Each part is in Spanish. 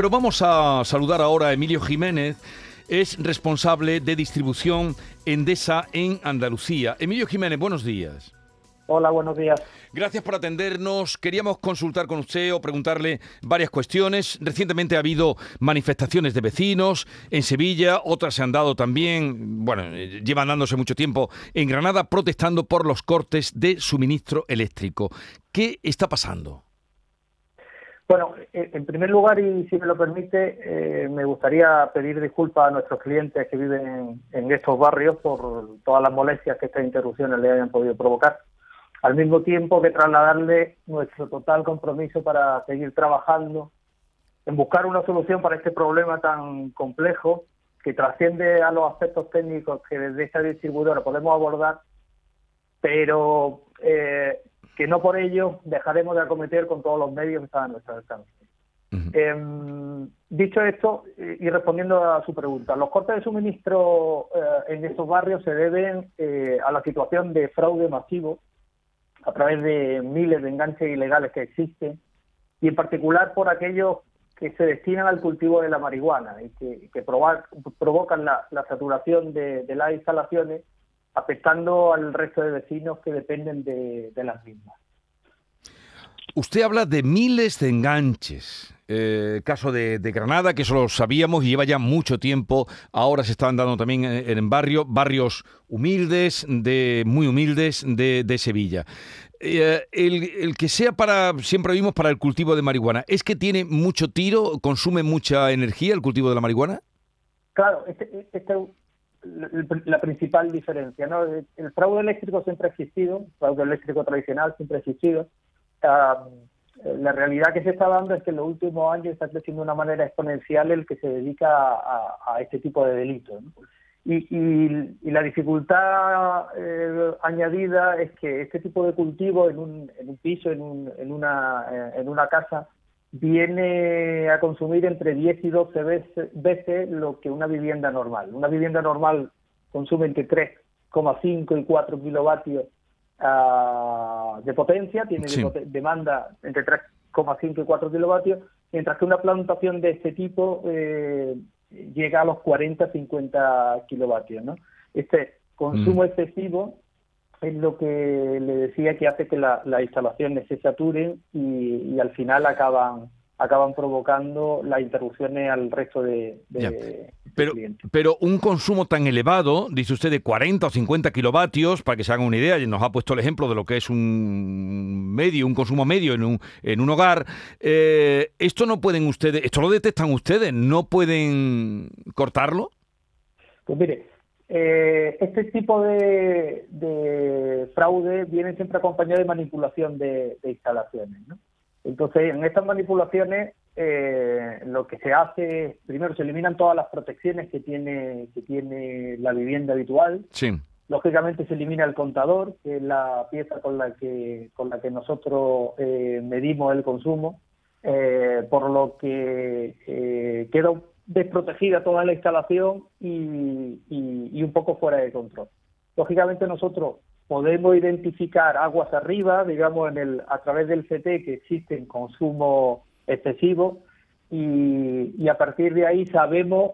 pero vamos a saludar ahora a Emilio Jiménez. Es responsable de distribución Endesa en Andalucía. Emilio Jiménez, buenos días. Hola, buenos días. Gracias por atendernos. Queríamos consultar con usted o preguntarle varias cuestiones. Recientemente ha habido manifestaciones de vecinos en Sevilla, otras se han dado también, bueno, eh, llevan dándose mucho tiempo en Granada protestando por los cortes de suministro eléctrico. ¿Qué está pasando? Bueno, eh, en primer lugar, y si me lo permite, eh, me gustaría pedir disculpas a nuestros clientes que viven en estos barrios por todas las molestias que estas interrupciones le hayan podido provocar. Al mismo tiempo que trasladarle nuestro total compromiso para seguir trabajando en buscar una solución para este problema tan complejo que trasciende a los aspectos técnicos que desde esta distribuidora podemos abordar, pero eh, que no por ello dejaremos de acometer con todos los medios que están a nuestro alcance. Em, dicho esto, y respondiendo a su pregunta, los cortes de suministro eh, en estos barrios se deben eh, a la situación de fraude masivo a través de miles de enganches ilegales que existen y en particular por aquellos que se destinan al cultivo de la marihuana y que, provocan la, saturación de, las instalaciones afectando al resto de vecinos que dependen de, las mismas. Usted habla de miles de enganches. Eh, caso de, Granada, que eso lo sabíamos y lleva ya mucho tiempo. Ahora se están dando también en, en barrio, barrios humildes, de muy humildes de, Sevilla. Eh, el, que sea para, siempre vimos para el cultivo de marihuana, ¿es que tiene mucho tiro, consume mucha energía el cultivo de la marihuana? Claro, este es la principal diferencia. ¿no? El fraude eléctrico siempre ha existido, el fraude eléctrico tradicional siempre ha existido. la realidad que se está dando es que en los últimos años está creciendo de una manera exponencial el que se dedica a, este tipo de delitos. Y, la dificultad eh, añadida es que este tipo de cultivo en un, en un piso, en, un, en, una, eh, en una casa, viene a consumir entre 10 y 12 veces, lo que una vivienda normal. Una vivienda normal consume entre 3,5 y 4 kilovatios uh, de potencia, tiene demanda entre 3,5 y 4 kilovatios, mientras que una plantación de este tipo eh, llega a los 40-50 kilovatios. ¿no? Este consumo mm. excesivo es lo que le decía que hace que las instalaciones se saturen y, al final acaban acaban provocando las interrupciones al resto de, pero, pero un consumo tan elevado, dice usted, de 40 o 50 kilovatios, para que se hagan una idea, y nos ha puesto el ejemplo de lo que es un medio, un consumo medio en un, en un hogar, eh, ¿esto no pueden ustedes, esto lo detectan ustedes, no pueden cortarlo? Pues mire, eh, este tipo de, fraude viene siempre acompañado de manipulación de, instalaciones. ¿no? Entonces, en estas manipulaciones, eh, lo que se hace es, primero, se eliminan todas las protecciones que tiene, que tiene la vivienda habitual. Sí. Lógicamente se elimina el contador, que es la pieza con la que, con la que nosotros eh, medimos el consumo, por lo que queda desprotegida toda la instalación y, un poco fuera de control. Lógicamente nosotros podemos identificar aguas arriba, digamos, en el, a través del CT que existen consumo excesivo y, a partir de ahí sabemos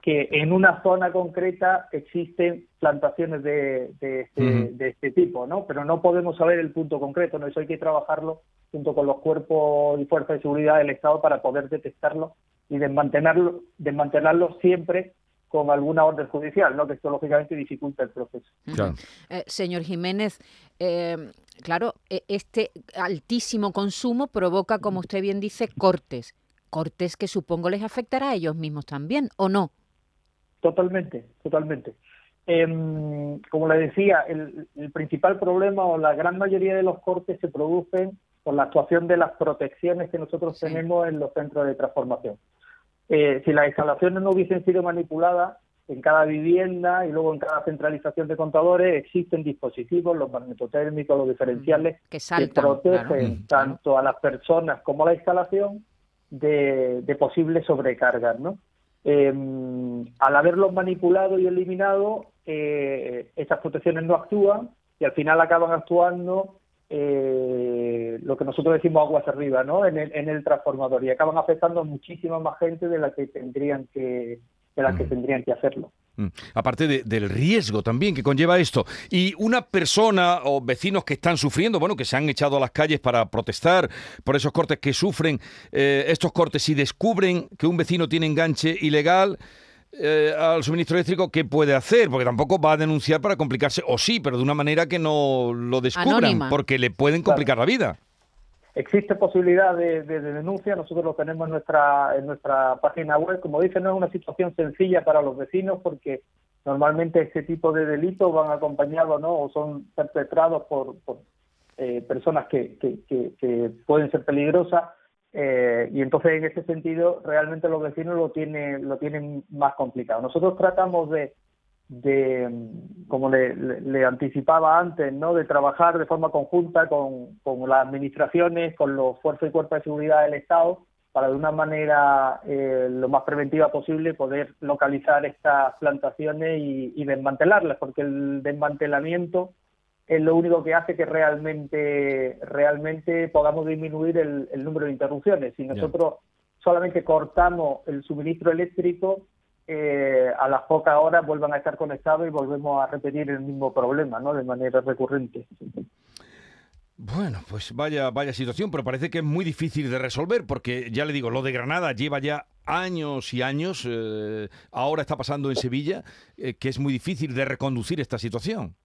que en una zona concreta existen plantaciones de, este, de, este, tipo, ¿no? Pero no podemos saber el punto concreto, ¿no? Eso hay que trabajarlo junto con los cuerpos y fuerzas de seguridad del Estado para poder detectarlo y desmantelarlo, desmantelarlo siempre con alguna orden judicial, ¿no? que esto lógicamente dificulta el proceso. Eh, señor Jiménez, eh, claro, e, este altísimo consumo provoca, como usted bien dice, cortes. Cortes que supongo les afectará a ellos mismos también, ¿o no? Totalmente, totalmente. Em, como le decía, el, principal problema o la gran mayoría de los cortes se producen por la actuación de las protecciones que nosotros tenemos en los centros de transformación. Eh, si las instalaciones no hubiesen sido manipuladas, en cada vivienda y luego en cada centralización de contadores existen dispositivos, los magnetotérmicos, los diferenciales, que, protegen tanto a las personas como a la instalación de, posibles sobrecargas. ¿no? Em, al haberlos manipulado y eliminado, eh, esas protecciones no actúan y al final acaban actuando eh, lo que nosotros decimos aguas arriba, ¿no? En el, en el transformador y acaban afectando a muchísima más gente de la que tendrían que de la que tendrían que hacerlo. Mm. Aparte del riesgo también que conlleva esto. Y una persona o vecinos que están sufriendo, bueno, que se han echado a las calles para protestar por esos cortes que sufren eh, estos cortes y descubren que un vecino tiene enganche ilegal, eh, al suministro eléctrico, ¿qué puede hacer? Porque tampoco va a denunciar para complicarse, o sí, pero de una manera que no lo descubran, porque le pueden complicar la vida. Existe posibilidad de, denuncia, nosotros lo tenemos en nuestra, en nuestra página web. Como dice, no es una situación sencilla para los vecinos porque normalmente este tipo de delitos van acompañados ¿no? o son perpetrados por, eh, personas que, que, pueden ser peligrosas eh, y entonces en ese sentido realmente los vecinos lo tienen, lo tienen más complicado. Nosotros tratamos de, de como le, anticipaba antes, ¿no? de trabajar de forma conjunta con, con las administraciones, con los fuerzas y cuerpos de seguridad del Estado, para de una manera eh, lo más preventiva posible poder localizar estas plantaciones y desmantelarlas, porque el desmantelamiento es lo único que hace que realmente, realmente podamos disminuir el, número de interrupciones. Si nosotros solamente cortamos el suministro eléctrico, eh, a las pocas horas vuelvan a estar conectados y volvemos a repetir el mismo problema, ¿no? De manera recurrente. Bueno, pues vaya, vaya situación, pero parece que es muy difícil de resolver, porque ya le digo, lo de Granada lleva ya años y años, eh, ahora está pasando en Sevilla, eh, que es muy difícil de reconducir esta situación.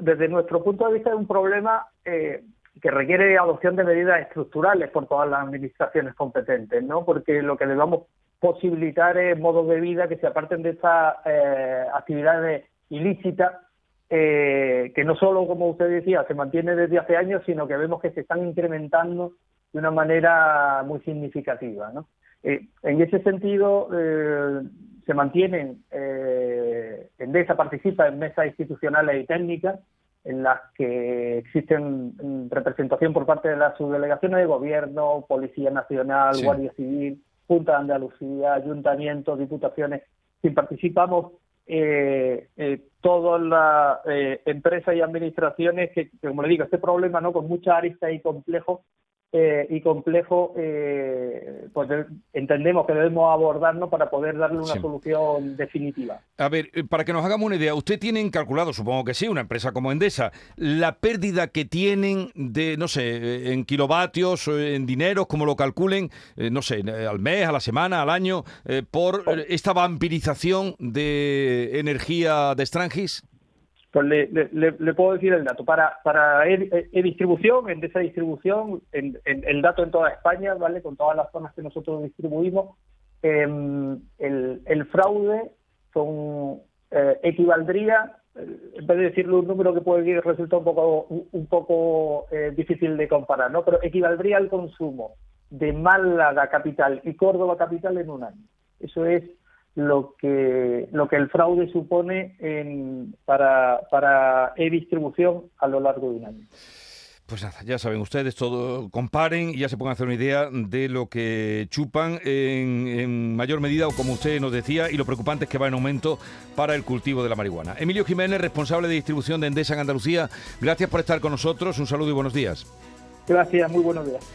Desde nuestro punto de vista es un problema eh, que requiere adopción de medidas estructurales por todas las administraciones competentes, ¿no? Porque lo que debemos posibilitar es modos de vida que se aparten de estas eh, actividades ilícitas eh, que no solo, como usted decía, se mantiene desde hace años, sino que vemos que se están incrementando de una manera muy significativa. ¿no? en ese sentido, se mantienen, eh, Endesa participa en mesas institucionales y técnicas en las que existen representación por parte de las subdelegaciones de gobierno, Policía Nacional, Guardia Civil, Junta de Andalucía, ayuntamientos, diputaciones, si participamos eh, eh, todas las eh, empresas y administraciones que, como le digo, este problema no con mucha arista y complejo eh, y complejo, eh, pues entendemos que debemos abordarnos para poder darle una solución definitiva. A ver, eh, para que nos hagamos una idea, ¿usted tienen calculado, supongo que sí, una empresa como Endesa, la pérdida que tienen de, no sé, en kilovatios, en dinero, como lo calculen, no sé, al mes, a la semana, al año, por esta vampirización de energía de Strangis? Pues le, le, puedo decir el dato. Para, para e-distribución, en esa distribución, en, el dato en toda España, ¿vale? Con todas las zonas que nosotros distribuimos, em, el, el, fraude son, eh, equivaldría, eh, en vez de decirle un número que puede resultar un poco, un poco eh, difícil de comparar, ¿no? Pero equivaldría al consumo de Málaga capital y Córdoba capital en un año. Eso es lo que, lo que el fraude supone en, para, para e-distribución a lo largo de un año. Pues nada, ya saben ustedes, todo comparen y ya se pueden hacer una idea de lo que chupan en, en, mayor medida, o como usted nos decía, y lo preocupante es que va en aumento para el cultivo de la marihuana. Emilio Jiménez, responsable de distribución de Endesa en Andalucía, gracias por estar con nosotros, un saludo y buenos días. Gracias, muy buenos días.